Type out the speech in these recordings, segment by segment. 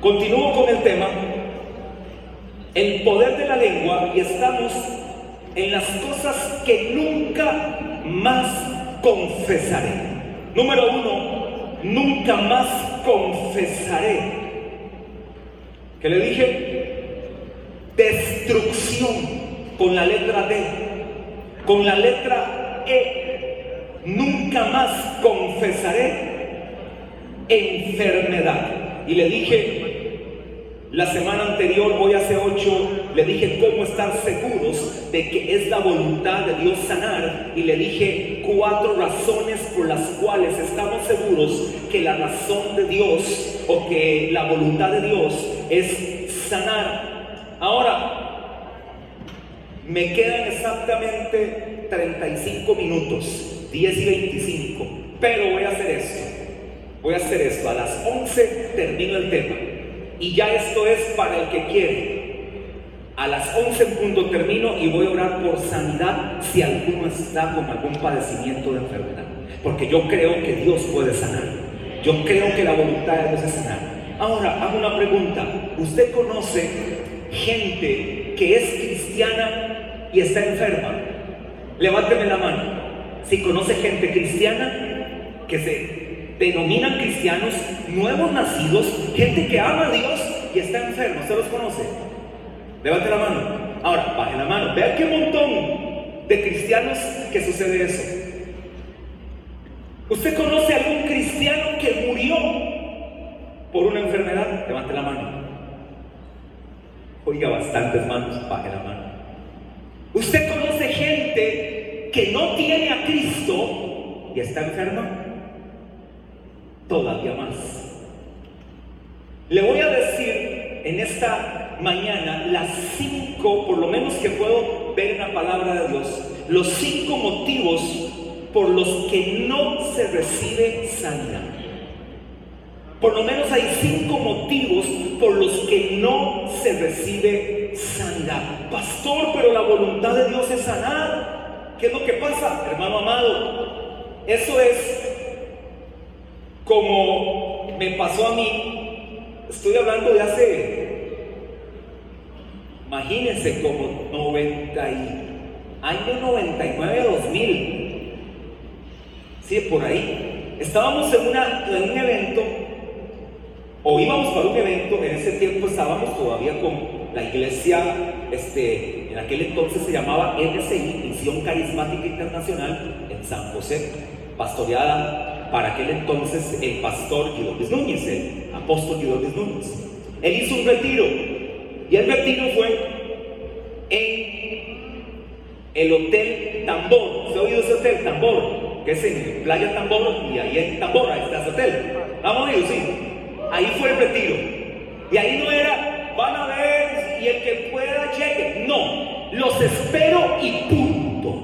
Continúo con el tema, el poder de la lengua, y estamos en las cosas que nunca más confesaré. Número uno, nunca más confesaré. ¿Qué le dije? Destrucción con la letra D, con la letra E. Nunca más confesaré enfermedad. Y le dije, la semana anterior, hoy hace ocho, le dije cómo estar seguros de que es la voluntad de Dios sanar. Y le dije cuatro razones por las cuales estamos seguros que la razón de Dios o que la voluntad de Dios es sanar. Ahora, me quedan exactamente 35 minutos, 10 y 25, pero voy a hacer esto. Voy a hacer esto. A las 11 termino el tema. Y ya esto es para el que quiere. A las 11 en punto termino y voy a orar por sanidad si alguno está con algún padecimiento de enfermedad. Porque yo creo que Dios puede sanar. Yo creo que la voluntad de Dios es sanar. Ahora, hago una pregunta. ¿Usted conoce gente que es cristiana y está enferma? Levánteme la mano. Si conoce gente cristiana que se denominan cristianos, nuevos nacidos, gente que ama a Dios y está enfermo. ¿Usted los conoce? Levante la mano. Ahora, baje la mano. Vea qué montón de cristianos que sucede eso. ¿Usted conoce a algún cristiano que murió por una enfermedad? Levante la mano. Oiga, bastantes manos, baje la mano. ¿Usted conoce gente que no tiene a Cristo y está enferma? Todavía más. Le voy a decir en esta mañana las cinco, por lo menos que puedo ver la palabra de Dios, los cinco motivos por los que no se recibe sanidad. Por lo menos hay cinco motivos por los que no se recibe sanidad. Pastor, pero la voluntad de Dios es sanar. ¿Qué es lo que pasa, hermano amado? Eso es como me pasó a mí, estoy hablando de hace, imagínense, como 90 y, año 99, 2000, sí, por ahí. Estábamos en, en un evento, o íbamos para un evento, en ese tiempo estábamos todavía con la iglesia, este, en aquel entonces se llamaba MCI, Misión Carismática Internacional, en San José, pastoreada para aquel entonces el pastor Guido Núñez, el apóstol Guido Núñez. Él hizo un retiro y el retiro fue en el Hotel Tambor. ¿Se ha oído ese hotel Tambor? Que es en Playa Tambor y ahí en Tambor, ahí está ese hotel. Vamos a ir, sí. Ahí fue el retiro. Y ahí no era, van a ver y el que pueda llegue. No, los espero y punto.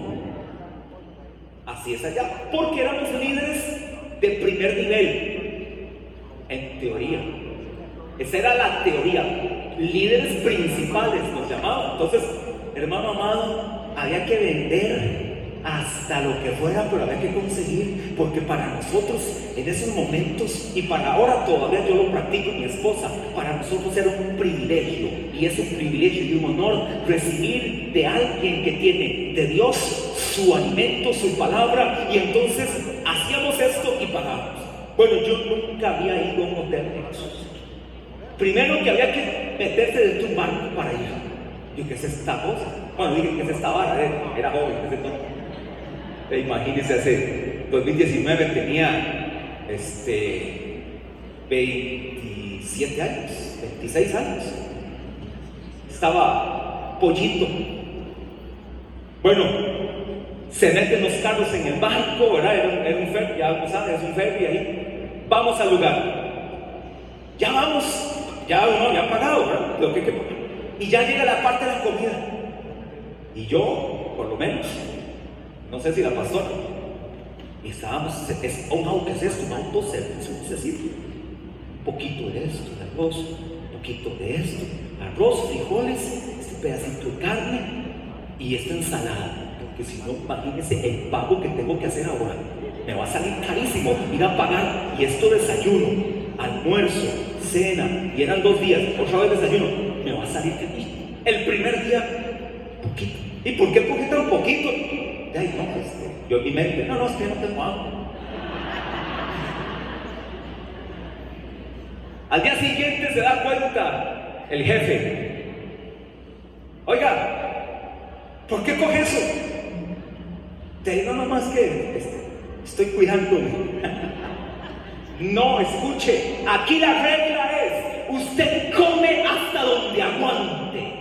Así es allá. Porque éramos líderes de primer nivel, en teoría. Esa era la teoría. Líderes principales nos llamaban. Entonces, hermano amado, había que vender hasta lo que fuera, pero había que conseguir, porque para nosotros en esos momentos, y para ahora todavía yo lo practico mi esposa, para nosotros era un privilegio, y es un privilegio y un honor recibir de alguien que tiene de Dios su alimento, su palabra, y entonces hacíamos esto y. Bueno, yo nunca había ido a un hotel de Primero que había que meterse dentro de un barco para ir. Yo, ¿qué es esta cosa? Bueno, dije, ¿qué es esta vara? Era joven, ¿qué es esto? E imagínense, hace 2019 tenía este, 27 años, 26 años. Estaba pollito. Bueno, se meten los carros en el barco, ¿verdad? Era un, ferry, ya es un ferry ahí. Vamos al lugar. Ya vamos, ya uno ya ha pagado, ¿verdad? Lo que, que, y ya llega la parte de la comida. Y yo, por lo menos, no sé si la. Y estábamos, es, un auto, es esto? Un decir, un poquito de esto, de arroz, un poquito de esto, arroz, frijoles, este pedacito de carne y esta ensalada. Porque si no, imagínense el pago que tengo que hacer ahora. Me va a salir carísimo ir a pagar y esto desayuno, almuerzo, cena, y eran dos días, otra vez desayuno, me va a salir que El primer día, poquito. ¿Y por qué cogí tan poquito? Ay, no, pues, yo en mi mente, no, no, es que no tengo hambre. Al día siguiente se da cuenta el jefe. Oiga, ¿por qué coge eso? Digo nomás que este, estoy cuidándome. no, escuche, aquí la regla es, usted come hasta donde aguante.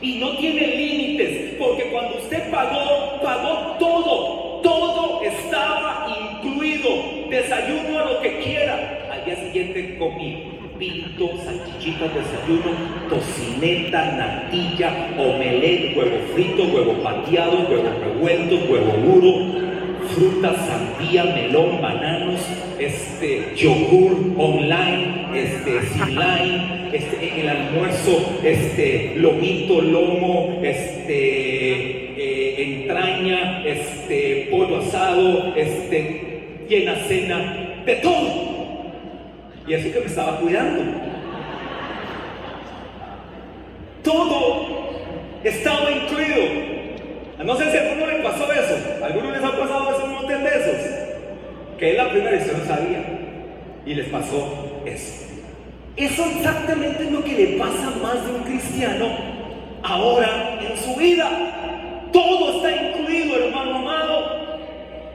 Y no tiene límites, porque cuando usted pagó, pagó todo, todo estaba incluido. Desayuno a lo que quiera, día siguiente comí pinto, salchichitas, desayuno, tocineta, natilla, omelette, huevo frito, huevo pateado, huevo revuelto, huevo duro, fruta, sandía, melón, bananos, este, yogur online, este, sin lime, este, en el almuerzo, este, lomito, lomo, este, eh, entraña, este, pollo asado, este, llena cena, de todo. Y así que me estaba cuidando. Todo estaba incluido. No sé si a alguno le pasó eso. ¿A alguno les ha pasado eso un montón de esos? Que es la primera y no sabía. Y les pasó eso. Eso exactamente es lo que le pasa más de un cristiano ahora en su vida. Todo está incluido, hermano amado.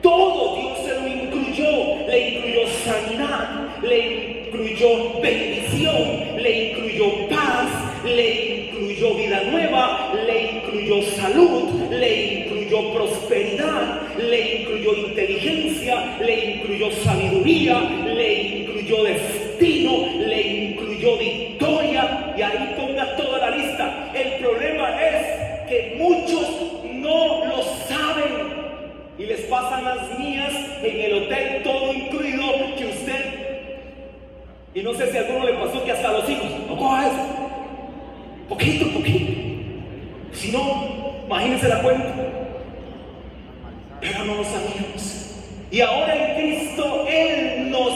Todo Dios se lo incluyó. Le incluyó sanidad, le incluyó bendición, le incluyó paz, le incluyó vida nueva, le incluyó salud, le incluyó prosperidad, le incluyó inteligencia, le incluyó sabiduría, le incluyó destino, le incluyó victoria y ahí ponga toda la lista. El problema es que muchos no lo saben y les pasan las mías en el hotel todo incluido que usted y no sé si a alguno le pasó que hasta los hijos, no coja eso. Poquito, poquito. Si no, imagínense la cuenta. Pero no lo sabíamos. Y ahora en Cristo Él nos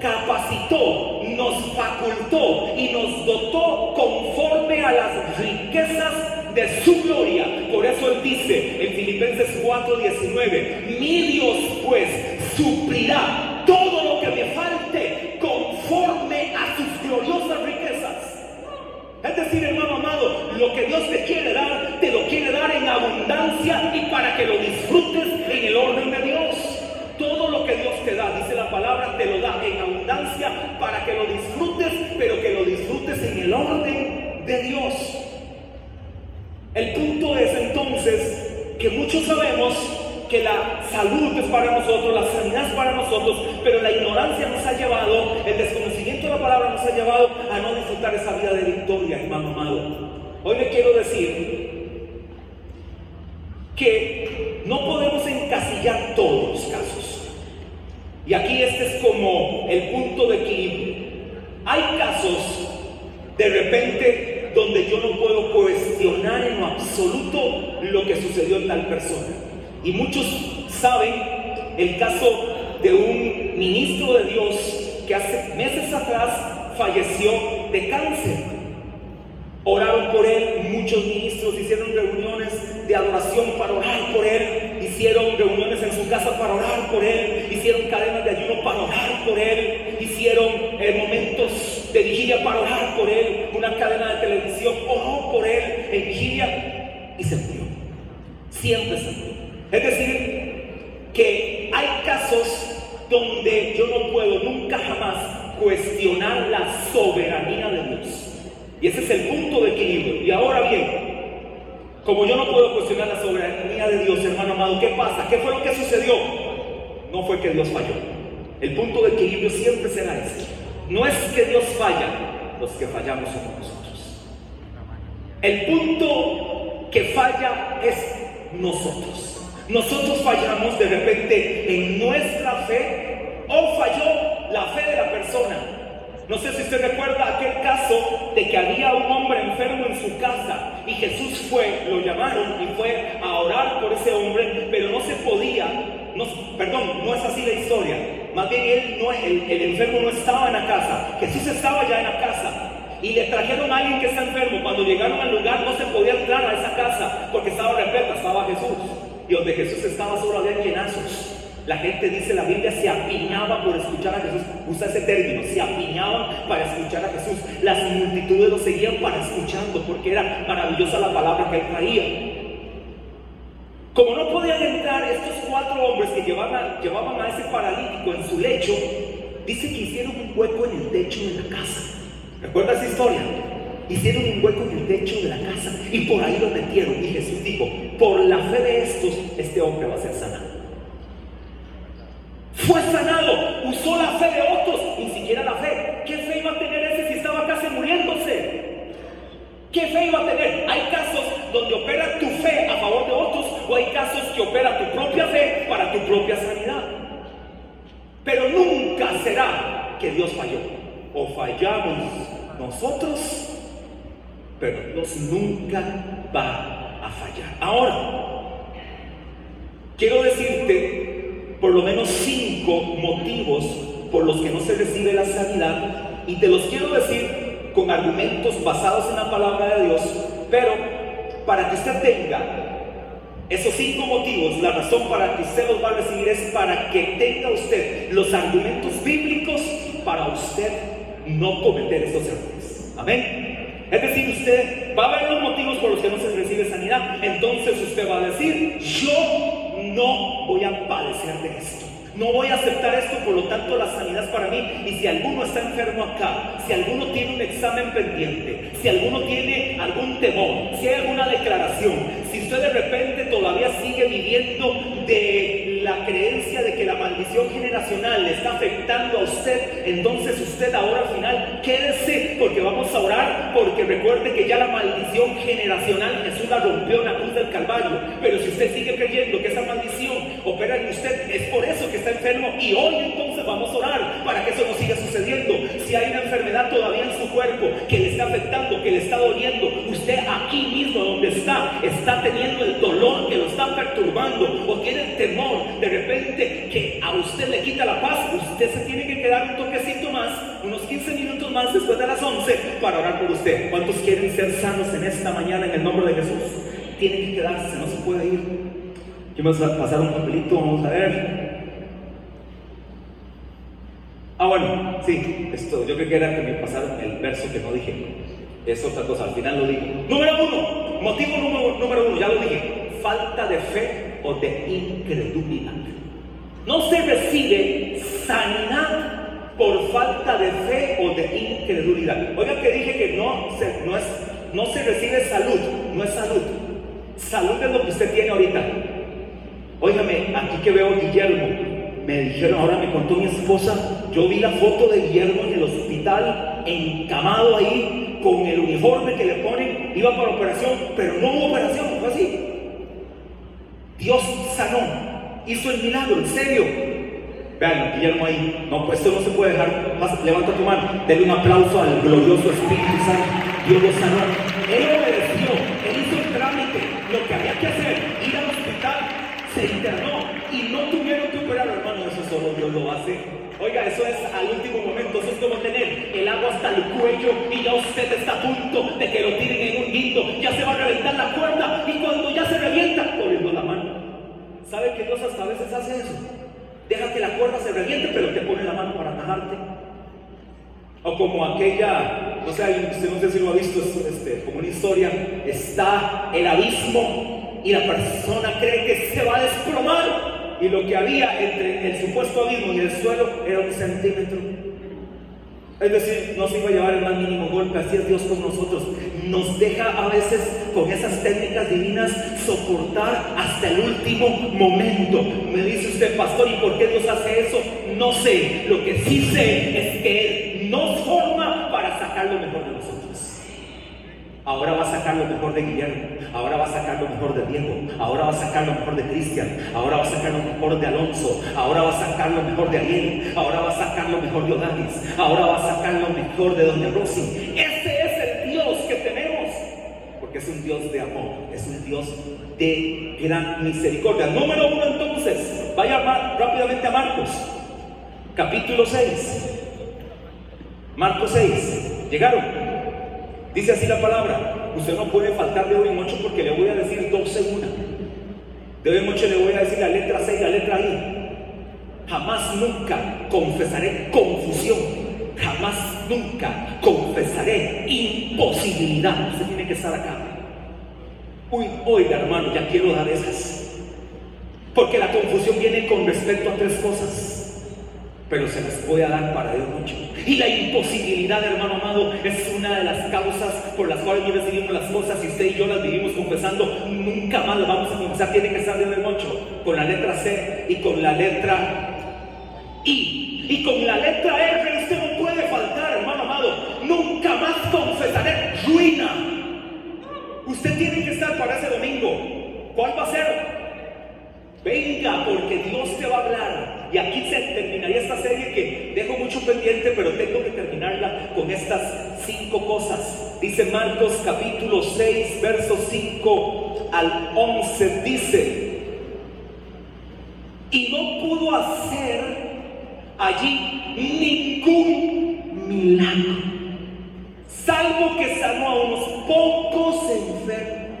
capacitó, nos facultó y nos dotó conforme a las riquezas de su gloria. Por eso Él dice en Filipenses 4:19, mi Dios pues suplirá decir, hermano amado, lo que Dios te quiere dar, te lo quiere dar en abundancia y para que lo disfrutes en el orden de Dios. Todo lo que Dios te da, dice la palabra, te lo da en abundancia para que lo disfrutes, pero que lo disfrutes en el orden de Dios. El punto es entonces que muchos sabemos que la salud es para nosotros, la sanidad es para nosotros, pero la ignorancia nos ha llevado, el desconocimiento de la palabra nos ha llevado a no disfrutar esa vida de victoria, hermano amado. Hoy le quiero decir que no podemos encasillar todos los casos. Y aquí este es como el punto de equilibrio. Hay casos de repente donde yo no puedo cuestionar en lo absoluto lo que sucedió en tal persona. Y muchos saben el caso de un ministro de Dios que hace meses atrás falleció de cáncer. Oraron por él, muchos ministros hicieron reuniones de adoración para orar por él, hicieron reuniones en su casa para orar por él, hicieron cadenas de ayuno para orar por él, hicieron eh, momentos de vigilia para orar por él, una cadena de televisión oró por él en vigilia y se murió. Siempre se murió. Es decir, que hay casos donde yo no puedo nunca jamás cuestionar la soberanía de Dios. Y ese es el punto de equilibrio. Y ahora bien, como yo no puedo cuestionar la soberanía de Dios, hermano amado, ¿qué pasa? ¿Qué fue lo que sucedió? No fue que Dios falló. El punto de equilibrio siempre será ese. No es que Dios falla, los que fallamos somos nosotros. El punto que falla es nosotros. Nosotros fallamos de repente en nuestra fe o falló la fe de la persona. No sé si usted recuerda aquel caso de que había un hombre enfermo en su casa y Jesús fue, lo llamaron y fue a orar por ese hombre, pero no se podía, no, perdón, no es así la historia, Más bien él no, el, el enfermo no estaba en la casa. Jesús estaba ya en la casa. Y le trajeron a alguien que está enfermo. Cuando llegaron al lugar no se podía entrar a esa casa porque estaba repleta, estaba Jesús. Y donde Jesús estaba solo había llenazos. La gente dice, la Biblia se apiñaba por escuchar a Jesús. Usa ese término, se apiñaban para escuchar a Jesús. Las multitudes lo seguían para escuchando porque era maravillosa la palabra que él traía. Como no podían entrar estos cuatro hombres que llevaban, llevaban a ese paralítico en su lecho, dice que hicieron un hueco en el techo de la casa. ¿Recuerda esa historia? Hicieron un hueco en el techo de la casa y por ahí lo metieron. Y Jesús dijo, por la fe de estos, este hombre va a ser sanado. Fue sanado, usó la fe de otros, ni siquiera la fe. ¿Qué fe iba a tener ese si estaba casi muriéndose? ¿Qué fe iba a tener? Hay casos donde opera tu fe a favor de otros o hay casos que opera tu propia fe para tu propia sanidad. Pero nunca será que Dios falló. O fallamos nosotros, pero Dios nunca va a fallar. Ahora, quiero decirte por lo menos cinco motivos por los que no se recibe la sanidad y te los quiero decir con argumentos basados en la palabra de Dios, pero para que usted tenga esos cinco motivos, la razón para que usted los va a recibir es para que tenga usted los argumentos bíblicos para usted no cometer estos errores. Amén. Es decir, usted va a ver los motivos por los que no se recibe sanidad, entonces usted va a decir, yo no voy a padecer de esto. No voy a aceptar esto, por lo tanto la sanidad es para mí. Y si alguno está enfermo acá, si alguno tiene un examen pendiente, si alguno tiene algún temor, si hay alguna declaración, si usted de repente todavía sigue viviendo de la creencia de que la maldición generacional le está afectando a usted, entonces usted ahora al final quédese porque vamos a orar, porque recuerde que ya la maldición generacional Jesús la rompió en la cruz del Calvario. Pero si usted sigue creyendo que esa maldición opera en usted, es por eso que está enfermo y hoy vamos a orar para que eso no siga sucediendo. Si hay una enfermedad todavía en su cuerpo que le está afectando, que le está doliendo, usted aquí mismo donde está, está teniendo el dolor que lo está perturbando o tiene el temor de repente que a usted le quita la paz, usted se tiene que quedar un toquecito más, unos 15 minutos más después de las 11 para orar por usted. ¿Cuántos quieren ser sanos en esta mañana en el nombre de Jesús? Tienen que quedarse, no se puede ir. Vamos a pasar un papelito, vamos a ver. Ah, bueno, sí, esto, yo creo que era que me pasaron el verso que no dije. Es otra cosa, al final lo digo. Número uno, motivo número, número uno, ya lo dije, falta de fe o de incredulidad. No se recibe sanidad por falta de fe o de incredulidad. Oiga que dije que no se, no, es, no se recibe salud, no es salud. Salud es lo que usted tiene ahorita. Óigame, aquí que veo Guillermo, me dijeron, ahora me contó mi esposa, yo vi la foto de Guillermo en el hospital, encamado ahí, con el uniforme que le ponen, iba para operación, pero no hubo operación, fue así. Dios sanó, hizo el milagro, en serio. Vean, Guillermo ahí, no, pues esto no se puede dejar, levanta tu mano, denle un aplauso al glorioso Espíritu Santo, Dios lo sanó. Él obedeció, él hizo el trámite, lo que había que hacer, ir al hospital, se internó y no tuvieron que operar, hermano, eso solo Dios lo hace. Oiga, eso es al último momento, eso es como tener el agua hasta el cuello y ya usted está a punto de que lo tiren en un guindo, ya se va a reventar la cuerda y cuando ya se revienta, poniendo la mano. ¿Sabe que Dios hasta a veces hace eso? Deja que la cuerda se reviente, pero te pone la mano para atajarte. O como aquella, no sé, usted no sé si lo ha visto, es este, como una historia, está el abismo y la persona cree que se va a desplomar y lo que había entre el supuesto abismo y el suelo era un centímetro. Es decir, no se iba a llevar el más mínimo golpe, así es Dios con nosotros. Nos deja a veces con esas técnicas divinas soportar hasta el último momento. Me dice usted, pastor, ¿y por qué Dios hace eso? No sé. Lo que sí sé es que Él nos forma para sacar lo mejor de nosotros. Ahora va a sacar lo mejor de Guillermo, ahora va a sacar lo mejor de Diego, ahora va a sacar lo mejor de Cristian, ahora va a sacar lo mejor de Alonso, ahora va a sacar lo mejor de Ariel, ahora va a sacar lo mejor de Odanis, ahora va a sacar lo mejor de Doña Rosy. Ese es el Dios que tenemos, porque es un Dios de amor, es un Dios de gran misericordia. Número uno entonces, vaya rápidamente a Marcos, capítulo 6. Marcos 6. ¿Llegaron? Dice así la palabra. Usted no puede faltar de hoy en porque le voy a decir dos en una. De hoy en le voy a decir la letra C y la letra I. Jamás nunca confesaré confusión. Jamás nunca confesaré imposibilidad. Usted tiene que estar acá. Uy, oiga hermano, ya quiero dar esas. Porque la confusión viene con respecto a tres cosas pero se les puede dar para Dios mucho. Y la imposibilidad, hermano amado, es una de las causas por las cuales no recibimos las cosas y usted y yo las vivimos confesando. Nunca más las vamos a confesar, tiene que estar de mucho con la letra C y con la letra I. Y con la letra R usted no puede faltar, hermano amado. Nunca más confesaré ruina. Usted tiene que estar para ese domingo. ¿Cuál va a ser? Venga, porque Dios te va a hablar. Y aquí se terminaría esta serie que dejo mucho pendiente, pero tengo que terminarla con estas cinco cosas. Dice Marcos capítulo 6, versos 5 al 11. Dice, y no pudo hacer allí ningún milagro, salvo que sanó a unos pocos enfermos,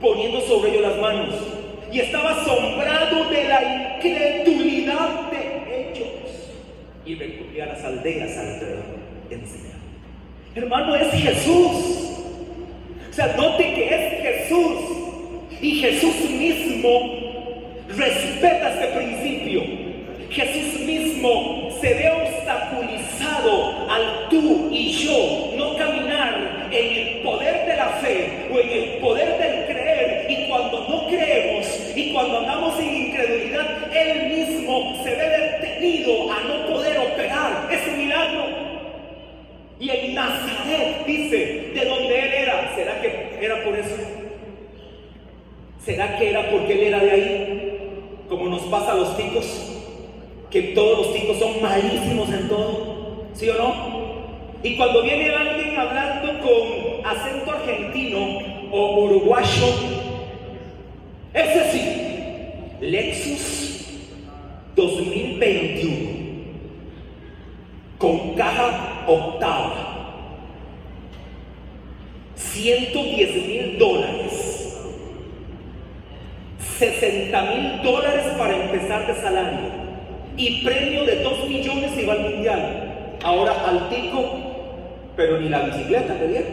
poniendo sobre ellos las manos y estaba asombrado de la incredulidad de ellos. Y recurría a las aldeas alrededor enseñar. Hermano, es Jesús. O sea, note que es Jesús. Y Jesús mismo respeta este principio. Jesús mismo se ve obstaculizado al tú y yo no caminar en el poder de la fe o en el poder del creer. Y cuando no creemos y cuando andamos en incredulidad, Él mismo se ve detenido a no poder operar ese milagro. Y en Nazaret dice de donde Él era. ¿Será que era por eso? ¿Será que era porque Él era de ahí? Como nos pasa a los ticos que todos los ticos son malísimos en todo, ¿sí o no? Y cuando viene alguien hablando con acento argentino o uruguayo, ese sí, Lexus 2021, con caja octava, 110 mil dólares, 60 mil dólares para empezar de salario y premio de 2 millones y va al mundial. Ahora al tico, pero ni la bicicleta te.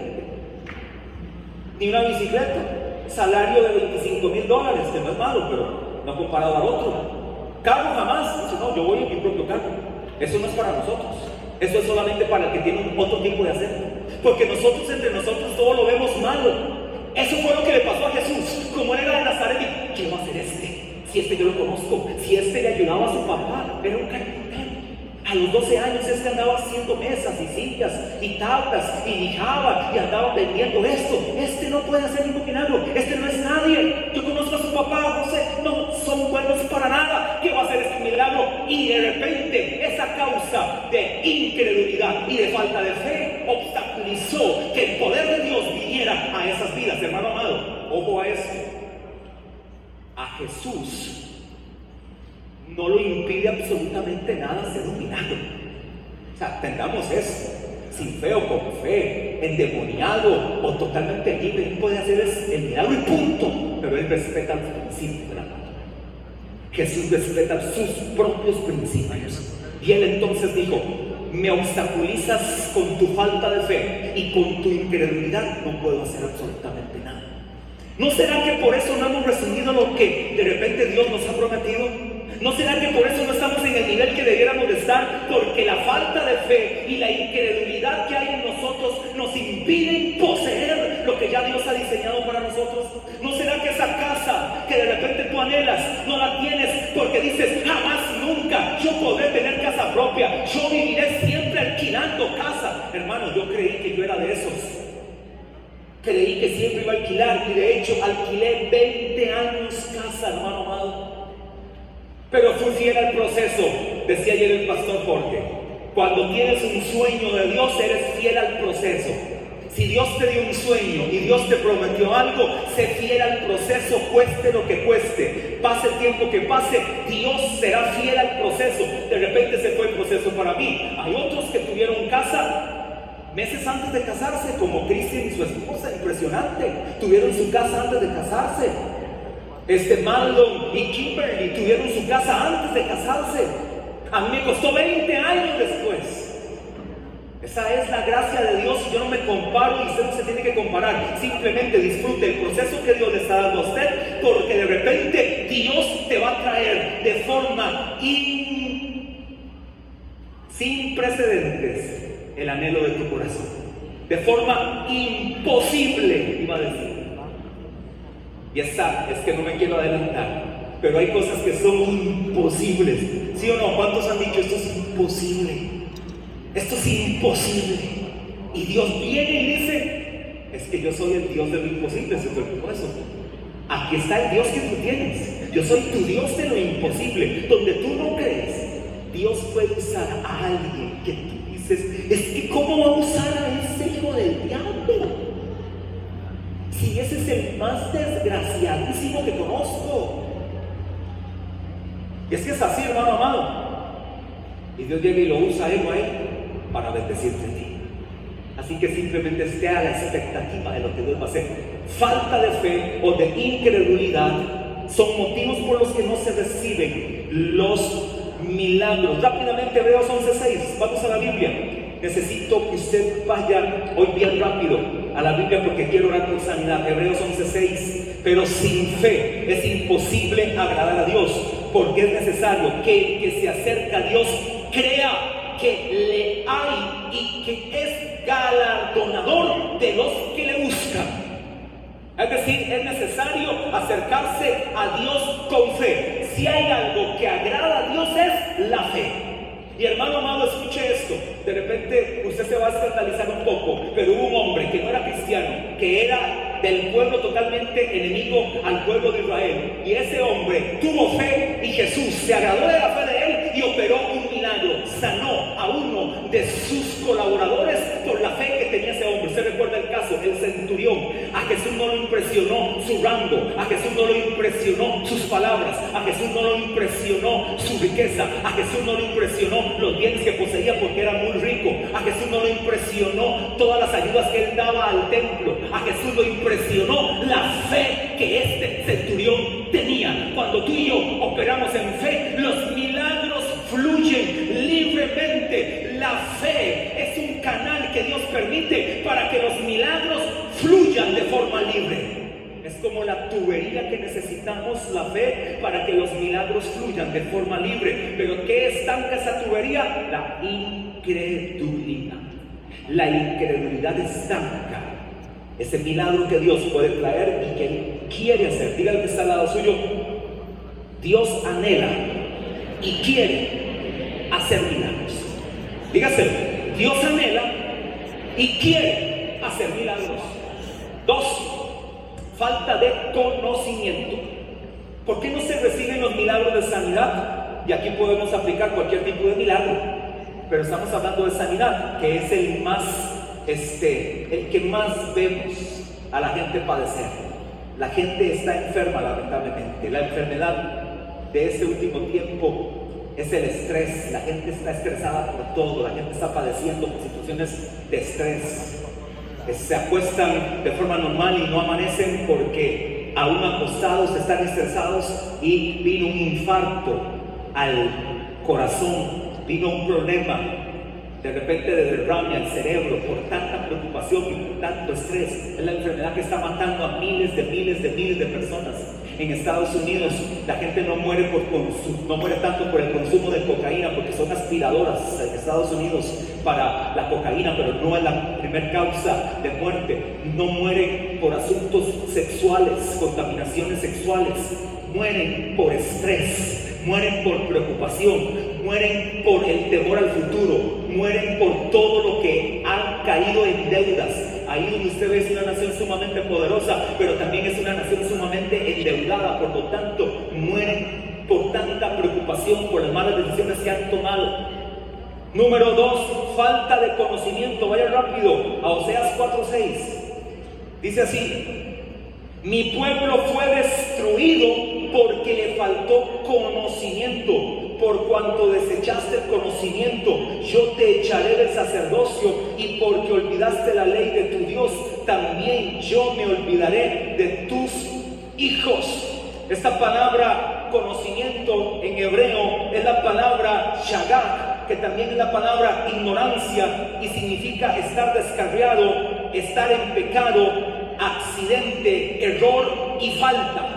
Ni una bicicleta. Salario de 25 mil dólares, que no es malo, pero no comparado al otro. Carro jamás. No, yo voy en mi propio carro. Eso no es para nosotros. Eso es solamente para el que tiene otro tipo de acento. Porque nosotros entre nosotros todo lo vemos malo. Eso fue lo que le pasó a Jesús. Como él era de Nazaret, ¿qué va a hacer este? Si este yo lo conozco, si este le ayudaba a su papá, era un carpintero. A los 12 años este andaba haciendo mesas y sillas y tablas y lijaba y andaba vendiendo esto. Este no puede hacer ningún milagro. Este no es nadie. Yo conozco a su papá, José. No buenos para nada. ¿Qué va a hacer este milagro? Y de repente esa causa de incredulidad y de falta de fe obstaculizó que el poder de Dios viniera a esas vidas, hermano amado. Ojo a eso a Jesús no lo impide absolutamente nada hacer un milagro. O sea, tengamos eso. Sin fe o con fe, endemoniado o totalmente libre, puede hacer el milagro y punto. Pero él respeta los principios de la palabra. Jesús respeta sus propios principios. Y él entonces dijo, me obstaculizas con tu falta de fe y con tu incredulidad, no puedo hacer absolutamente nada. ¿No será que por eso no hemos recibido lo que de repente Dios nos ha prometido? ¿No será que por eso no estamos en el nivel que debiéramos de estar? Porque la falta de fe y la incredulidad que hay en nosotros nos impiden poseer lo que ya Dios ha diseñado para nosotros. ¿No será que esa casa no la tienes porque dices jamás nunca yo podré tener casa propia? Yo viviré siempre alquilando casa. Hermano, yo creí que yo era de esos. Creí que siempre iba a alquilar y de hecho alquilé 20 años casa, hermano amado. Pero fui fiel al proceso, decía ayer el pastor Jorge. Cuando tienes un sueño de Dios, eres fiel al proceso. Si Dios te dio un sueño y Dios te prometió algo, sé fiel al proceso, cueste lo que cueste. Pase el tiempo que pase, Dios será fiel al proceso. De repente se fue proceso para mí. Hay otros que tuvieron casa meses antes de casarse, como Cristian y su esposa, impresionante. Tuvieron su casa antes de casarse. Este Marlon y Kimberly tuvieron su casa antes de casarse. A mí me costó 20 años después. Esa es la gracia de Dios. Yo no me comparo y usted no se tiene que comparar. Simplemente disfrute el proceso que Dios le está dando a usted, porque de repente Dios te va a traer de forma sin precedentes el anhelo de tu corazón. De forma imposible, iba a decir. Y esa es que no me quiero adelantar, pero hay cosas que son imposibles. ¿Sí o no? ¿Cuántos han dicho esto es imposible? Esto es imposible. Y Dios viene y dice, es que yo soy el Dios de lo imposible, eso eso. Aquí está el Dios que tú tienes. Yo soy tu Dios de lo imposible. Donde tú no crees, Dios puede usar a alguien que tú dices, es que ¿cómo va a usar a ese hijo del diablo? Si ese es el más desgraciadísimo que conozco. Y es que es así, hermano amado. Y Dios llega y lo usa a él a para bendecirte a ti. Así que simplemente esté a la expectativa de lo que Dios va a hacer. Falta de fe o de incredulidad son motivos por los que no se reciben los milagros. Rápidamente, Hebreos 11:6. Vamos a la Biblia. Necesito que usted vaya hoy bien rápido a la Biblia porque quiero orar por sanidad. Hebreos 11:6. Pero sin fe es imposible agradar a Dios porque es necesario que el que se acerca a Dios crea que le hay y que es galardonador de los que le buscan. Es decir, es necesario acercarse a Dios con fe. Si hay algo que agrada a Dios es la fe. Y hermano amado, escuche esto. De repente usted se va a escandalizar un poco, pero hubo un hombre que no era cristiano, que era del pueblo totalmente enemigo al pueblo de Israel. Y ese hombre tuvo fe y Jesús se agradó de la fe de él y operó un. Sanó a uno de sus colaboradores por la fe que tenía ese hombre. Usted recuerda el caso, el centurión. A Jesús no lo impresionó su rango, a Jesús no lo impresionó sus palabras, a Jesús no lo impresionó su riqueza, a Jesús no lo impresionó los bienes que poseía porque era muy rico, a Jesús no lo impresionó todas las ayudas que él daba al templo, a Jesús lo impresionó la fe que este centurión tenía. Cuando tú y yo operamos en fe, los milagros fluyen La fe es un canal que Dios permite para que los milagros fluyan de forma libre. Es como la tubería que necesitamos, la fe, para que los milagros fluyan de forma libre. Pero ¿qué estanca esa tubería? La incredulidad. La incredulidad estanca ese milagro que Dios puede traer y que Él quiere hacer. Diga que está al lado suyo. Dios anhela y quiere hacer milagros. Dígase, Dios anhela y quiere hacer milagros. Dos, falta de conocimiento. ¿Por qué no se reciben los milagros de sanidad? Y aquí podemos aplicar cualquier tipo de milagro. Pero estamos hablando de sanidad, que es el más, este, el que más vemos a la gente padecer. La gente está enferma, lamentablemente. La enfermedad de este último tiempo es el estrés. La gente está estresada por todo. La gente está padeciendo por situaciones de estrés se acuestan de forma normal y no amanecen porque aún acostados están estresados y vino un infarto al corazón, vino un problema de repente de derrame al cerebro por tanta preocupación y por tanto estrés. Es la enfermedad que está matando a miles de miles de miles de personas. En Estados Unidos la gente no muere, por no muere tanto por el consumo de cocaína porque son aspiradoras en Estados Unidos para la cocaína, pero no es la primer causa de muerte. No mueren por asuntos sexuales, contaminaciones sexuales. Mueren por estrés, mueren por preocupación, mueren por el temor al futuro, mueren por todo lo que han caído en deudas. Ahí usted ve es una nación sumamente poderosa, pero también es una nación sumamente endeudada, por lo tanto mueren por tanta preocupación, por las malas decisiones que han tomado. Número dos, falta de conocimiento. Vaya rápido a Oseas 4:6. Dice así, mi pueblo fue destruido porque le faltó conocimiento por cuanto desechaste el conocimiento yo te echaré del sacerdocio y porque olvidaste la ley de tu Dios, también yo me olvidaré de tus hijos. Esta palabra conocimiento en hebreo es la palabra shagak, que también es la palabra ignorancia y significa estar descarriado, estar en pecado, accidente, error y falta.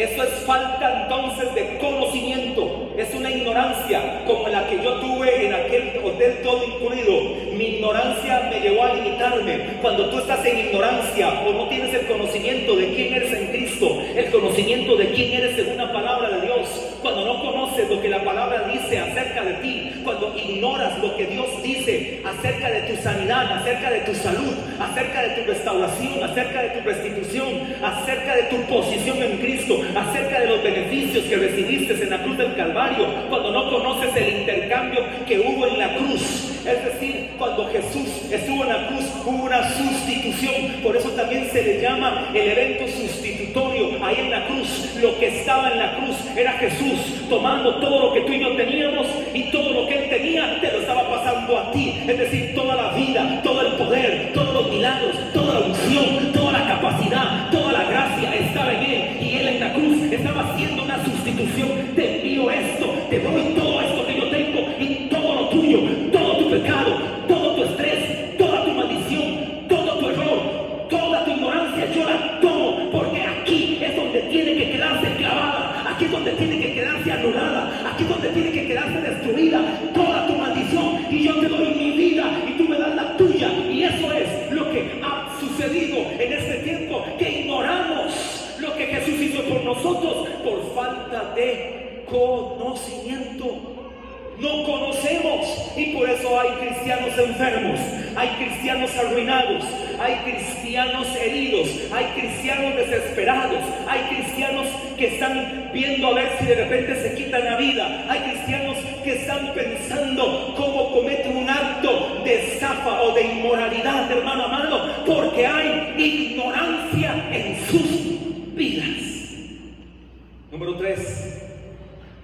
Eso es falta entonces de conocimiento. Es una ignorancia como la que yo tuve en aquel hotel todo incluido. Mi ignorancia me llevó a limitarme. Cuando tú estás en ignorancia o no tienes el conocimiento de quién eres en Cristo, el conocimiento de quién eres según la palabra de Dios, cuando no conoces lo que la palabra dice acerca de ti, cuando ignoras lo que Dios dice acerca de tu sanidad, acerca de tu salud, acerca de tu restauración, acerca de tu restitución, acerca de tu posición en Cristo, acerca de los beneficios que recibiste en la cruz del Calvario, cuando no conoces el intercambio que hubo en la cruz. Es decir, cuando Jesús estuvo en la cruz hubo una sustitución. Por eso también se le llama el evento sustitutorio. Ahí en la cruz, lo que estaba en la cruz era Jesús tomando todo lo que tú y yo teníamos y todo lo que él tenía te lo estaba pasando a ti. Es decir, toda la vida, todo el poder, todos los milagros, toda la unción, toda la capacidad, toda la gracia estaba en él. Y él en la cruz estaba haciendo una sustitución. Te envío esto, te doy todo cristianos heridos, hay cristianos desesperados, hay cristianos que están viendo a ver si de repente se quitan la vida, hay cristianos que están pensando cómo cometen un acto de estafa o de inmoralidad, hermano amado, porque hay ignorancia en sus vidas. Número tres,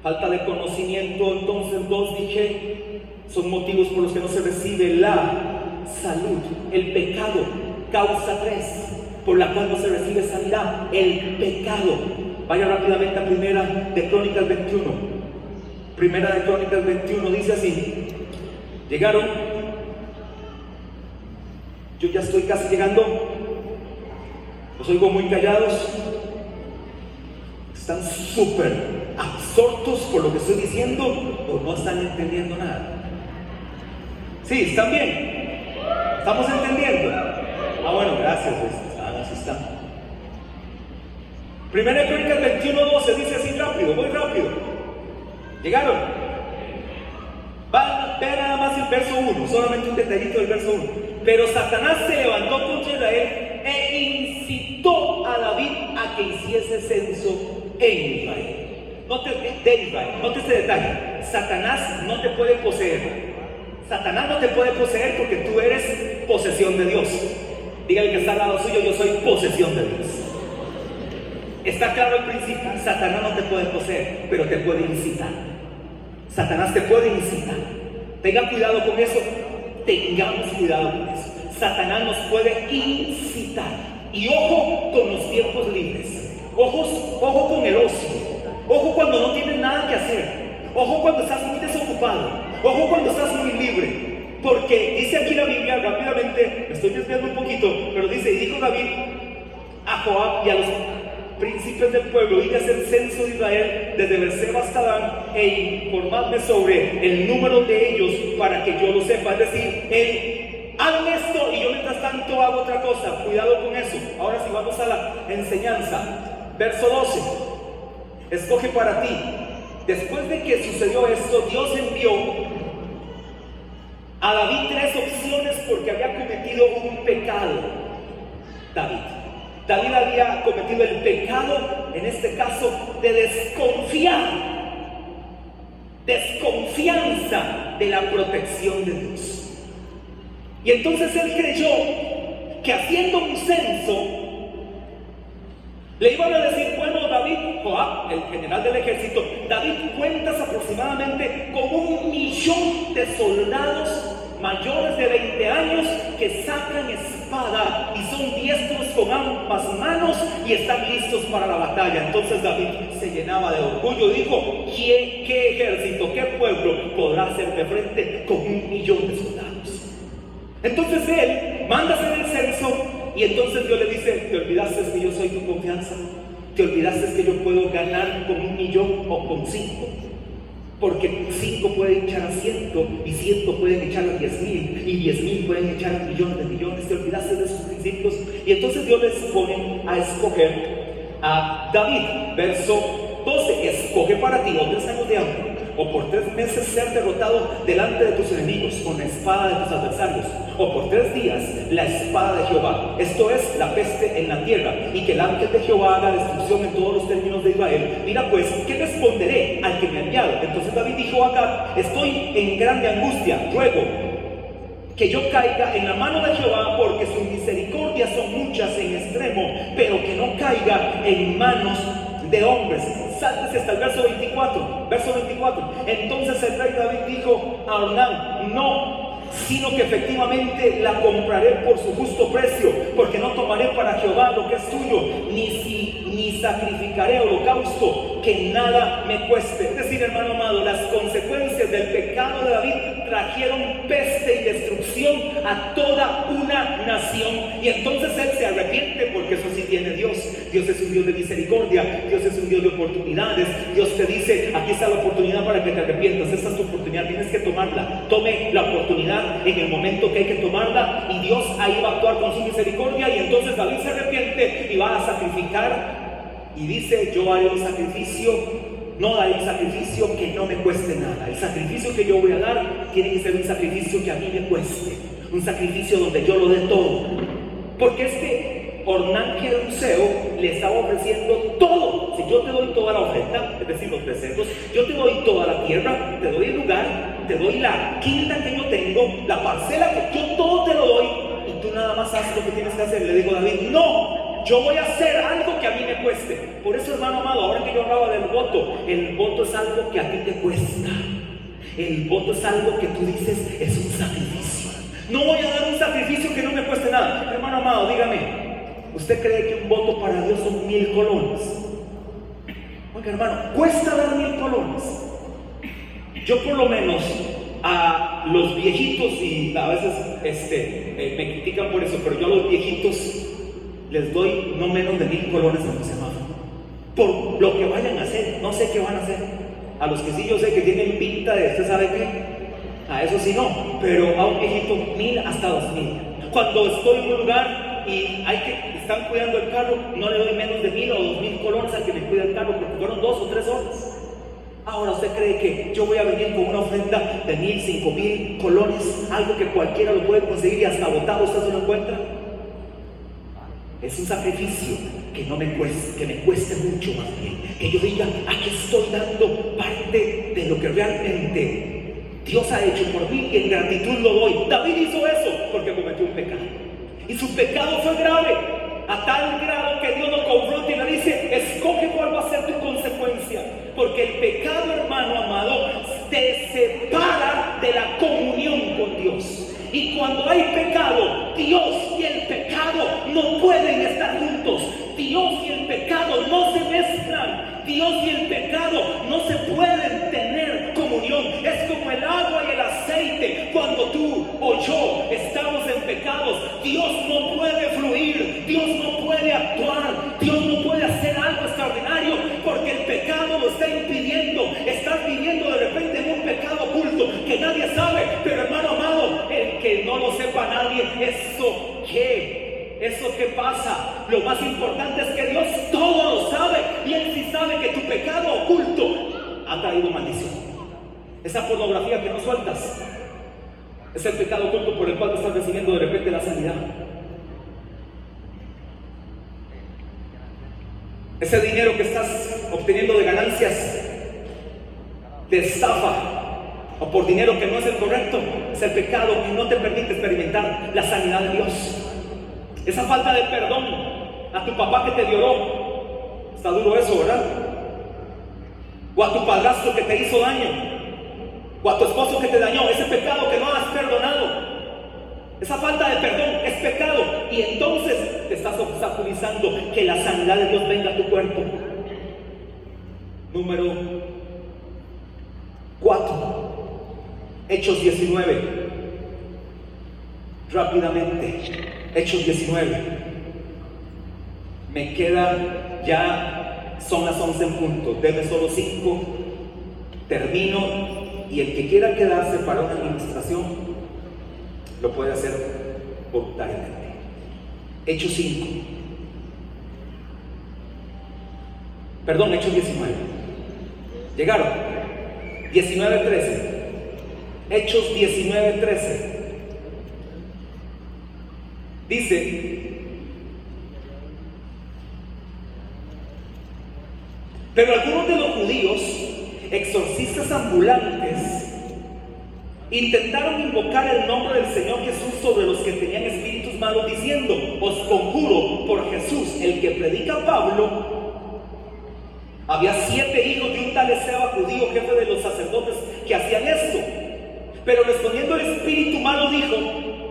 falta de conocimiento. Entonces, dos dije, son motivos por los que no se recibe la salud. El pecado, causa tres, por la cual no se recibe sanidad. El pecado. Vaya rápidamente a primera de Crónicas 21. Primera de Crónicas 21 dice así. Llegaron. Yo ya estoy casi llegando. Los oigo muy callados están súper absortos por lo que estoy diciendo o no están entendiendo nada. Sí, están bien. ¿Estamos entendiendo? Ah, bueno, gracias. Pues. Ah, así está. Primera Crónicas 21, 12 dice así rápido, muy rápido. ¿Llegaron? vean nada más el verso 1, solamente un detallito del verso 1. Pero Satanás se levantó contra Israel e incitó a David a que hiciese censo en Israel. No te, de Israel, te este detalle. Satanás no te puede poseer. Satanás no te puede poseer porque tú eres posesión de Dios. Dígale que está al lado suyo, yo soy posesión de Dios. Está claro el principio, Satanás no te puede poseer, pero te puede incitar. Satanás te puede incitar. Tenga cuidado con eso, tengamos cuidado con eso. Satanás nos puede incitar. Y ojo con los tiempos libres. Ojos, ojo con el ocio. Ojo cuando no tienes nada que hacer. Ojo cuando estás muy desocupado. Ojo cuando estás muy libre. Porque dice aquí la Biblia, rápidamente, me estoy desviando un poquito, pero dice, y dijo David a Joab y a los príncipes del pueblo, y a hacer censo de Israel desde Berseba hasta Dan, e informarme sobre el número de ellos para que yo lo sepa. Es decir, él hagan esto y yo mientras tanto hago otra cosa. Cuidado con eso. Ahora sí vamos a la enseñanza. Verso 12. Escoge para ti. Después de que sucedió esto, Dios envió a David tres opciones porque había cometido un pecado. David. David había cometido el pecado, en este caso, de desconfiar. Desconfianza de la protección de Dios. Y entonces él creyó que haciendo un censo le iban a decir, bueno, David, Joab, el general del ejército, David cuentas aproximadamente con un millón de soldados mayores de 20 años que sacan espada y son diestros con ambas manos y están listos para la batalla. Entonces David se llenaba de orgullo y dijo, ¿qué, qué ejército, qué pueblo podrá hacerme frente con un millón de soldados? Entonces él manda hacer el censo y entonces Dios le dice, ¿te olvidaste que yo soy tu confianza? ¿Te olvidaste que yo puedo ganar con un millón o con cinco? Porque cinco pueden echar a ciento y ciento pueden echar a diez mil y diez mil pueden echar a millones de millones. Te olvidaste de esos principios. Y entonces Dios les pone a escoger a David. Verso 12. Escoge para ti o tres años de hambre o por tres meses ser derrotado delante de tus enemigos con la espada de tus adversarios, o por tres días la espada de Jehová, esto es la peste en la tierra, y que el ángel de Jehová haga destrucción en todos los términos de Israel. Mira pues, ¿qué responderé al que me ha enviado? Entonces David dijo acá, estoy en grande angustia, ruego que yo caiga en la mano de Jehová, porque sus misericordias son muchas en extremo, pero que no caiga en manos de hombres. Sáltese hasta el verso 24. Verso 24. Entonces el rey David dijo a Ornán, no, sino que efectivamente la compraré por su justo precio, porque no tomaré para Jehová lo que es suyo, ni si ni sacrificaré holocausto que nada me cueste. Es decir, hermano amado, las consecuencias del pecado de David trajeron peste y destrucción a toda una nación. Y entonces él se arrepiente porque eso sí tiene Dios. Dios es un Dios de misericordia, Dios es un Dios de oportunidades. Dios te dice, aquí está la oportunidad para que te arrepientas. Esta es tu oportunidad, tienes que tomarla. Tome la oportunidad en el momento que hay que tomarla y Dios ahí va a actuar con su misericordia y entonces David se arrepiente y va a sacrificar y dice, yo haré un sacrificio, no daré un sacrificio que no me cueste nada. El sacrificio que yo voy a dar tiene que ser un sacrificio que a mí me cueste, un sacrificio donde yo lo dé todo. Porque es que Ornán Museo le estaba ofreciendo todo. Si yo te doy toda la ofrenda, es decir, los preceptos, yo te doy toda la tierra, te doy el lugar, te doy la quinta que yo tengo, la parcela que yo todo te lo doy, y tú nada más haces lo que tienes que hacer. Le digo a David, no, yo voy a hacer algo que a mí me cueste. Por eso, hermano amado, ahora que yo hablaba del voto, el voto es algo que a ti te cuesta. El voto es algo que tú dices es un sacrificio. No voy a dar un sacrificio que no me cueste nada. Hermano amado, dígame, ¿usted cree que un voto para Dios son mil colones? Oiga, hermano, cuesta dar mil colones. Yo por lo menos a los viejitos, y a veces este, eh, me critican por eso, pero yo a los viejitos les doy no menos de mil colones a los semáforo. Por lo que vayan a hacer, no sé qué van a hacer. A los que sí yo sé que tienen pinta de, ¿usted sabe qué? A eso sí no, pero a un viejito mil hasta dos mil. Cuando estoy en un lugar y hay que, están cuidando el carro, no le doy menos de mil o dos mil colones al que me cuida el carro porque fueron dos o tres horas. Ahora usted cree que yo voy a venir con una ofrenda de mil, cinco mil colones, algo que cualquiera lo puede conseguir y hasta votado usted se lo encuentra. Es un sacrificio que no me cueste, que me cueste mucho más bien. Que yo diga, aquí estoy dando parte de lo que realmente Dios ha hecho por mí y en gratitud lo doy. David hizo eso porque cometió un pecado. Y su pecado fue grave, a tal grado que Dios lo confronta y le dice, escoge cuál va a ser tu consecuencia. Porque el pecado, hermano amado, te separa de la comunión con Dios. Y cuando hay pecado, Dios y el pecado no pueden estar juntos. Dios y el pecado no se mezclan. Dios y el pecado no se pueden tener comunión. Es como el agua y el aceite. Cuando tú o yo estamos en pecados, Dios no puede fluir. Dios no puede actuar. Dios no puede hacer algo extraordinario porque el pecado lo está impidiendo. Estás viviendo de repente en un pecado oculto que nadie sabe. Pero hermano no sepa nadie, eso que eso que pasa, lo más importante es que Dios todo lo sabe y Él sí sabe que tu pecado oculto ha traído maldición. Esa pornografía que no sueltas es el pecado oculto por el cual estás recibiendo de repente la sanidad. Ese dinero que estás obteniendo de ganancias de estafa o por dinero que no es el correcto, es el pecado que no te permite experimentar la sanidad de Dios. Esa falta de perdón a tu papá que te violó, Está duro eso, ¿verdad? O a tu padrastro que te hizo daño. O a tu esposo que te dañó. Ese pecado que no has perdonado. Esa falta de perdón es pecado. Y entonces te estás obstaculizando que la sanidad de Dios venga a tu cuerpo. Número 4. Hechos 19. Rápidamente. Hechos 19. Me queda ya, son las 11 en punto. Deme solo 5. Termino. Y el que quiera quedarse para una administración, lo puede hacer voluntariamente. Hechos 5. Perdón, Hechos 19. Llegaron. 19.13. Hechos 19.13. Dice, pero algunos de los judíos, exorcistas ambulantes, intentaron invocar el nombre del Señor Jesús sobre los que tenían espíritus malos, diciendo, os conjuro por Jesús, el que predica Pablo, había siete hijos de un tal Ezeba judío, jefe de los sacerdotes, que hacían esto. Pero respondiendo el espíritu malo dijo,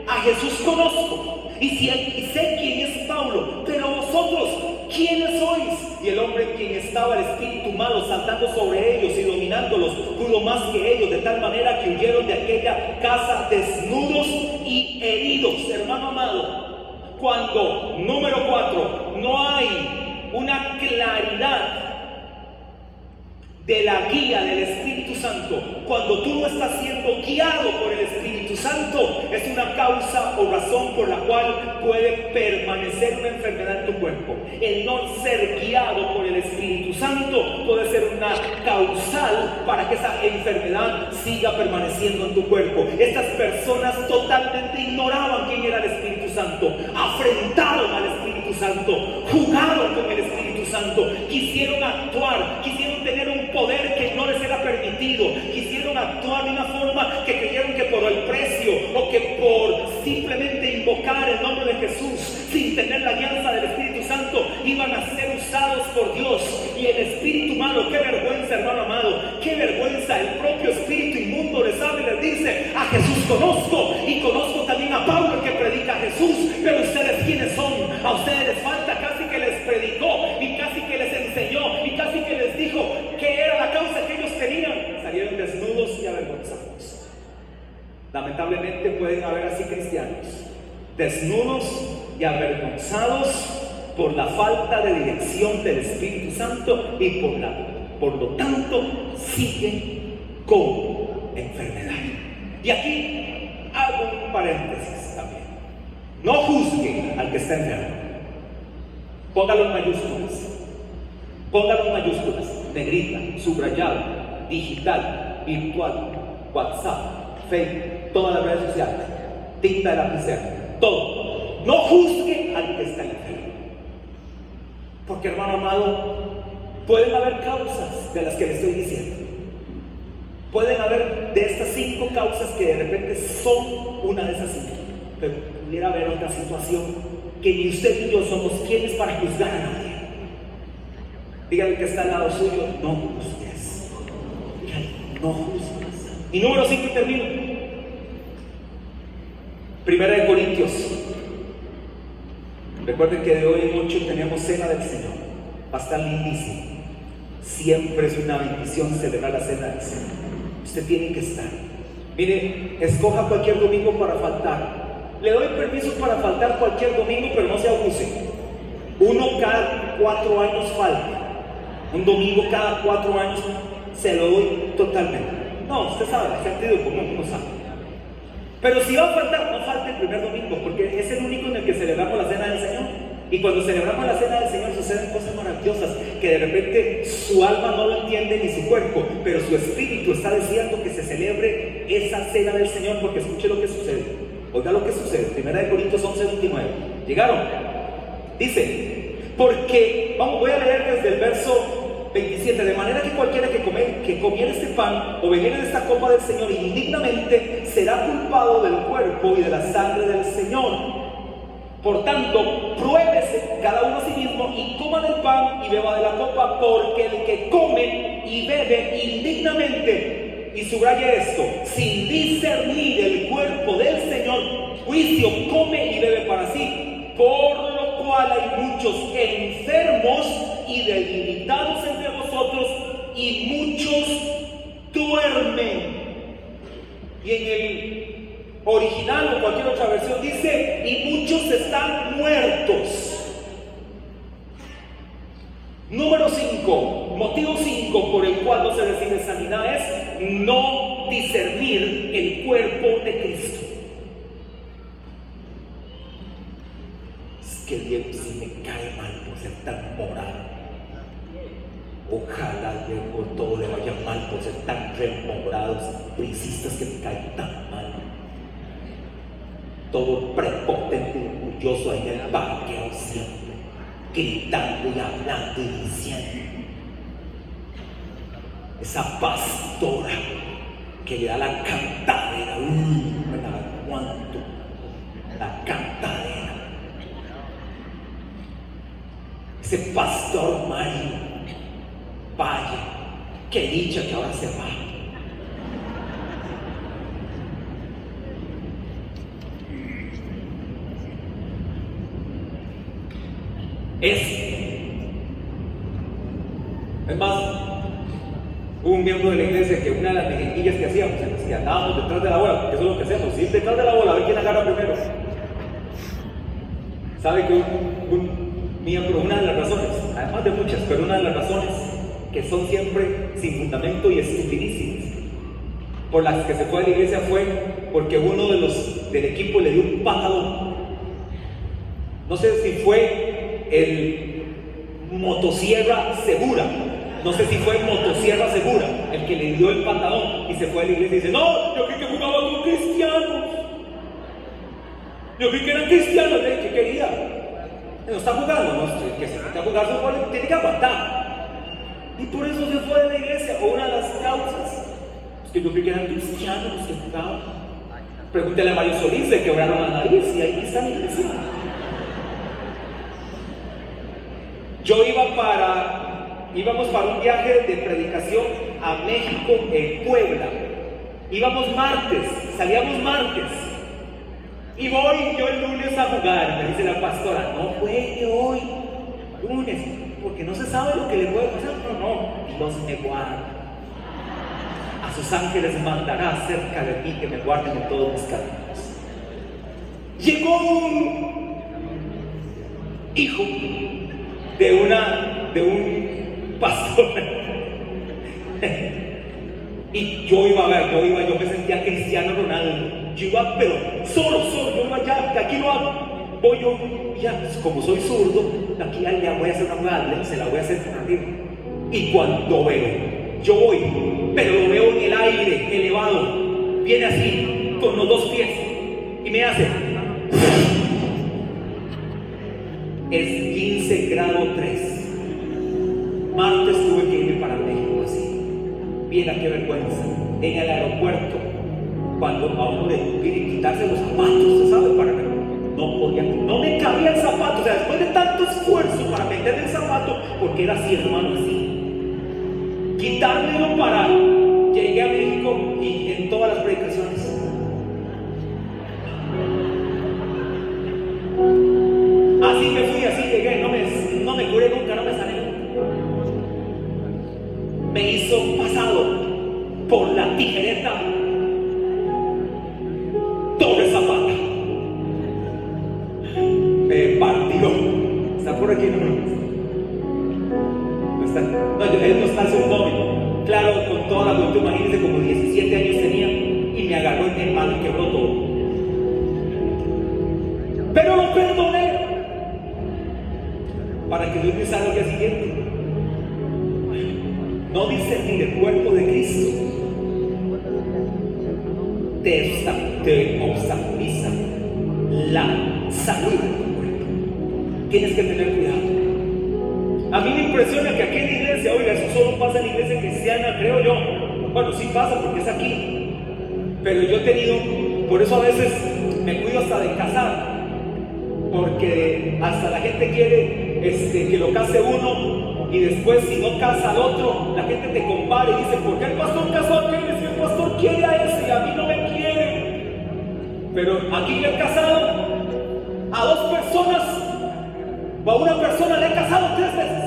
a Jesús conozco y, sé quién es Pablo, pero vosotros, ¿quiénes sois? Y el hombre en quien estaba el espíritu malo saltando sobre ellos y dominándolos, pudo más que ellos, de tal manera que huyeron de aquella casa desnudos y heridos, hermano amado. Cuando, número cuatro, no hay una claridad de la guía del Espíritu Santo, cuando tú no estás siendo guiado por el Espíritu Santo, es una causa o razón por la cual puede permanecer una enfermedad en tu cuerpo. El no ser guiado por el Espíritu Santo puede ser una causal para que esa enfermedad siga permaneciendo en tu cuerpo. Estas personas totalmente ignoraban quién era el Espíritu Santo, afrentaron al Espíritu Santo, jugaron con el Espíritu Santo, quisieron actuar, quisieron tener un poder que no les era permitido. Quisieron actuar de una forma que creyeron que por el precio o que por simplemente invocar el nombre de Jesús sin tener la alianza del Espíritu Iban a ser usados por Dios. Y el espíritu humano, qué vergüenza hermano amado, qué vergüenza. El propio espíritu inmundo les habla y les dice, a Jesús conozco y conozco también a Pablo que predica a Jesús, pero ustedes quiénes son, a ustedes les falta casi que les predicó y casi que les enseñó y casi que les dijo que era la causa que ellos tenían. Salieron desnudos y avergonzados. Lamentablemente pueden haber así cristianos, desnudos y avergonzados por la falta de dirección del Espíritu Santo y por, la, por lo tanto siguen con enfermedad. Y aquí hago un paréntesis también. No juzguen al que está enfermo. Póngalo en mayúsculas. Póngalo en mayúsculas, negrita, subrayado, digital, virtual, WhatsApp, Facebook, todas las redes sociales, tinta de lapicero, todo. No juzgue al que está enfermo. Hermano amado, pueden haber causas de las que le estoy diciendo. Pueden haber de estas cinco causas que de repente son una de esas cinco. Pero pudiera haber otra situación que ni usted ni yo somos quienes para juzgar a nadie. Dígale que está al lado suyo, no juzgues. no juzgues. Y número 5 y termino. Primera de Corintios. Recuerden que de hoy en ocho tenemos cena del Señor. Va a estar lindísimo. Siempre es una bendición celebrar la cena del Señor. Usted tiene que estar. Mire, escoja cualquier domingo para faltar. Le doy permiso para faltar cualquier domingo, pero no se abuse. Uno cada cuatro años falta un domingo cada cuatro años, se lo doy totalmente. No, usted sabe, el sentido común, uno sabe. Pero si va a faltar, no falte el primer domingo, porque es el único en el que celebramos la cena del Señor. Y cuando celebramos la cena del Señor suceden cosas maravillosas que de repente su alma no lo entiende ni su cuerpo, pero su espíritu está deseando que se celebre esa cena del Señor porque escuche lo que sucede. Oiga lo que sucede. Primera de Corintios 11, 29. ¿Llegaron? Dice, porque, vamos, voy a leer desde el verso 27. De manera que cualquiera que, come, que comiera este pan o bebiera de esta copa del Señor indignamente será culpado del cuerpo y de la sangre del Señor. Por tanto, pruébese cada uno a sí mismo y coma del pan y beba de la copa, porque el que come y bebe indignamente, y subraya esto, sin discernir el cuerpo del Señor, juicio come y bebe para sí, por lo cual hay muchos enfermos y debilitados entre vosotros, y muchos duermen. Y en el original o cualquier otra versión dice, y muchos están muertos. Número 5, motivo 5 por el cual no se decide sanidad es no discernir el cuerpo de Cristo. Es que Dios si me cae mal por ser tan moral. Ojalá luego todo le vaya mal por ser tan remorados, pricistas que me caen tan mal todo prepotente y orgulloso ahí en el parqueo siempre, gritando y hablando y diciendo. Esa pastora que le da la cantadera, uy, me la aguanto, la cantadera. Ese pastor Mario, vaya, qué dicha que ahora se va. Es. Es más, un miembro de la iglesia que una de las mejenguillas que hacíamos, en que andábamos detrás de la bola, que eso es lo que hacemos, ir detrás de la bola, a ver quién agarra primero. ¿Sabe que un, miembro, una de las razones, además de muchas, pero una de las razones que son siempre sin fundamento y estupidísimas, por las que se fue a la iglesia fue porque uno de los del equipo le dio un patadón. No sé si fue el motosierra segura. No sé si fue motosierra segura el que le dio el pantalón y se fue a la iglesia y dice, no, yo creí que jugaba con cristianos. Yo creí que eran cristianos, ¿qué quería? No está jugando, no, que se jugar su tiene que aguantar. Y por eso se fue de la iglesia, o una de las causas. Es que yo creí que eran cristianos los que jugaban. Pregúntale a Mario Solís, se quebraron la nariz y ahí está la iglesia. Yo iba para, íbamos para un viaje de predicación a México en Puebla. Íbamos martes, salíamos martes. Y voy yo el lunes a jugar, me dice la pastora, no juegue hoy, lunes, porque no se sabe lo que le puede pasar. No, no, Dios me guarda. A sus ángeles mandará cerca de mí que me guarden en todos mis caminos. Llegó un hijo de, una, de un pastor. y yo iba a ver, yo iba, yo me sentía cristiano Ronaldo. Yo iba, pero solo, solo, yo iba ya, de aquí no hago. Voy yo, ya, pues, como soy zurdo, de aquí ya voy a hacer una jugada, se la voy a hacer arriba. Y cuando veo, yo voy, pero lo veo en el aire, elevado, viene así, con los dos pies, y me hace es 15 grado 3. Martes tuve que ir para México así. Mira qué vergüenza. En el aeropuerto, cuando a uno le piden quitarse los zapatos, ¿se sabe? Para no podía, no me cabía el zapato. O sea, después de tanto esfuerzo para meter el zapato, porque era así, hermano, así. Quitármelo para. Llegué a México y en todas las predicaciones Así me fui, así llegué, no me, no me curé nunca, no me sané. Me hizo pasado por la tijereta y me agarró en el mano y quebró todo. Pero lo perdoné para que Dios me al día siguiente. No discernir el cuerpo de Cristo te, te obstaculiza la salud de tu cuerpo. Tienes que tener cuidado. A mí me impresiona que aquí en iglesia, oiga, eso solo pasa en la iglesia cristiana, creo yo. Bueno, sí pasa porque es aquí. Pero yo he tenido, por eso a veces me cuido hasta de casar Porque hasta la gente quiere este, que lo case uno y después si no casa al otro, la gente te compara y dice, ¿por qué el pastor casó a aquel? Si el pastor quiere a ese y a mí no me quiere. Pero aquí le he casado a dos personas, o a una persona le he casado tres veces.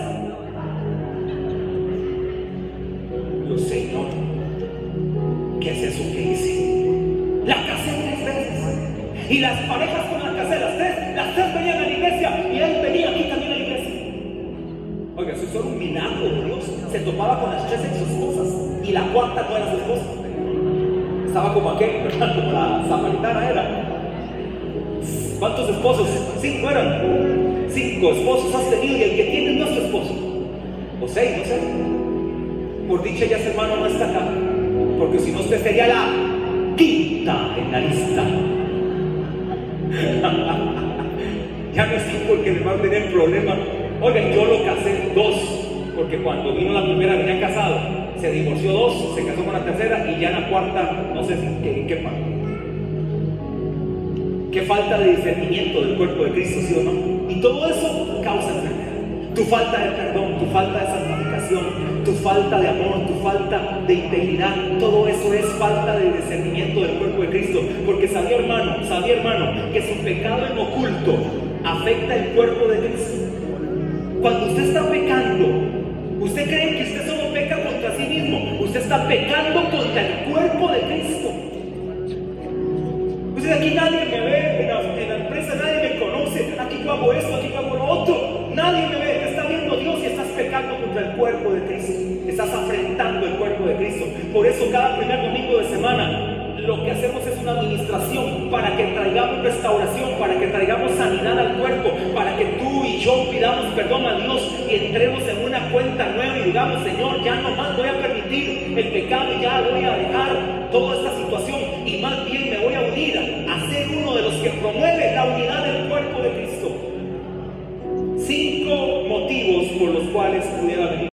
Y las parejas con las casé, las tres, las tres venían a la iglesia y él venía aquí también a la iglesia. Oiga, eso es solo un milagro de Dios. Se topaba con las tres ex esposas y la cuarta no era su esposa. Estaba como aquel, ¿verdad? Como la samaritana era. ¿Cuántos esposos? Cinco eran. Cinco esposos has tenido y el que tiene no es tu esposo. O seis, no sé. Por dicha ya hermano no está acá. Porque si no, usted sería la quinta en la lista. ya no es porque le va a tener problema. Oigan, yo lo casé dos. Porque cuando vino la primera venía casado. Se divorció dos, se casó con la tercera y ya la cuarta, no sé en qué, qué. Qué falta de discernimiento del cuerpo de Cristo, ¿sí o no? Y todo eso causa enfermedad. Tu falta de perdón, tu falta de tu falta de amor, tu falta de integridad, todo eso es falta de discernimiento del cuerpo de Cristo. Porque sabía hermano, sabía hermano, que su pecado en oculto afecta el cuerpo de Cristo. Cuando usted está pecando, usted cree que usted solo peca contra sí mismo, usted está pecando contra el cuerpo de Cristo. Usted aquí nadie me ve, en la, en la empresa nadie me conoce, aquí yo hago esto, aquí yo hago lo otro, nadie me el cuerpo de Cristo, estás afrentando el cuerpo de Cristo. Por eso cada primer domingo de semana lo que hacemos es una administración para que traigamos restauración, para que traigamos sanidad al cuerpo, para que tú y yo pidamos perdón a Dios y entremos en una cuenta nueva y digamos, Señor, ya no más voy a permitir el pecado y ya voy a dejar toda esta situación y más bien me voy a unir a ser uno de los que promueve la unidad por los cuales pudiera venir.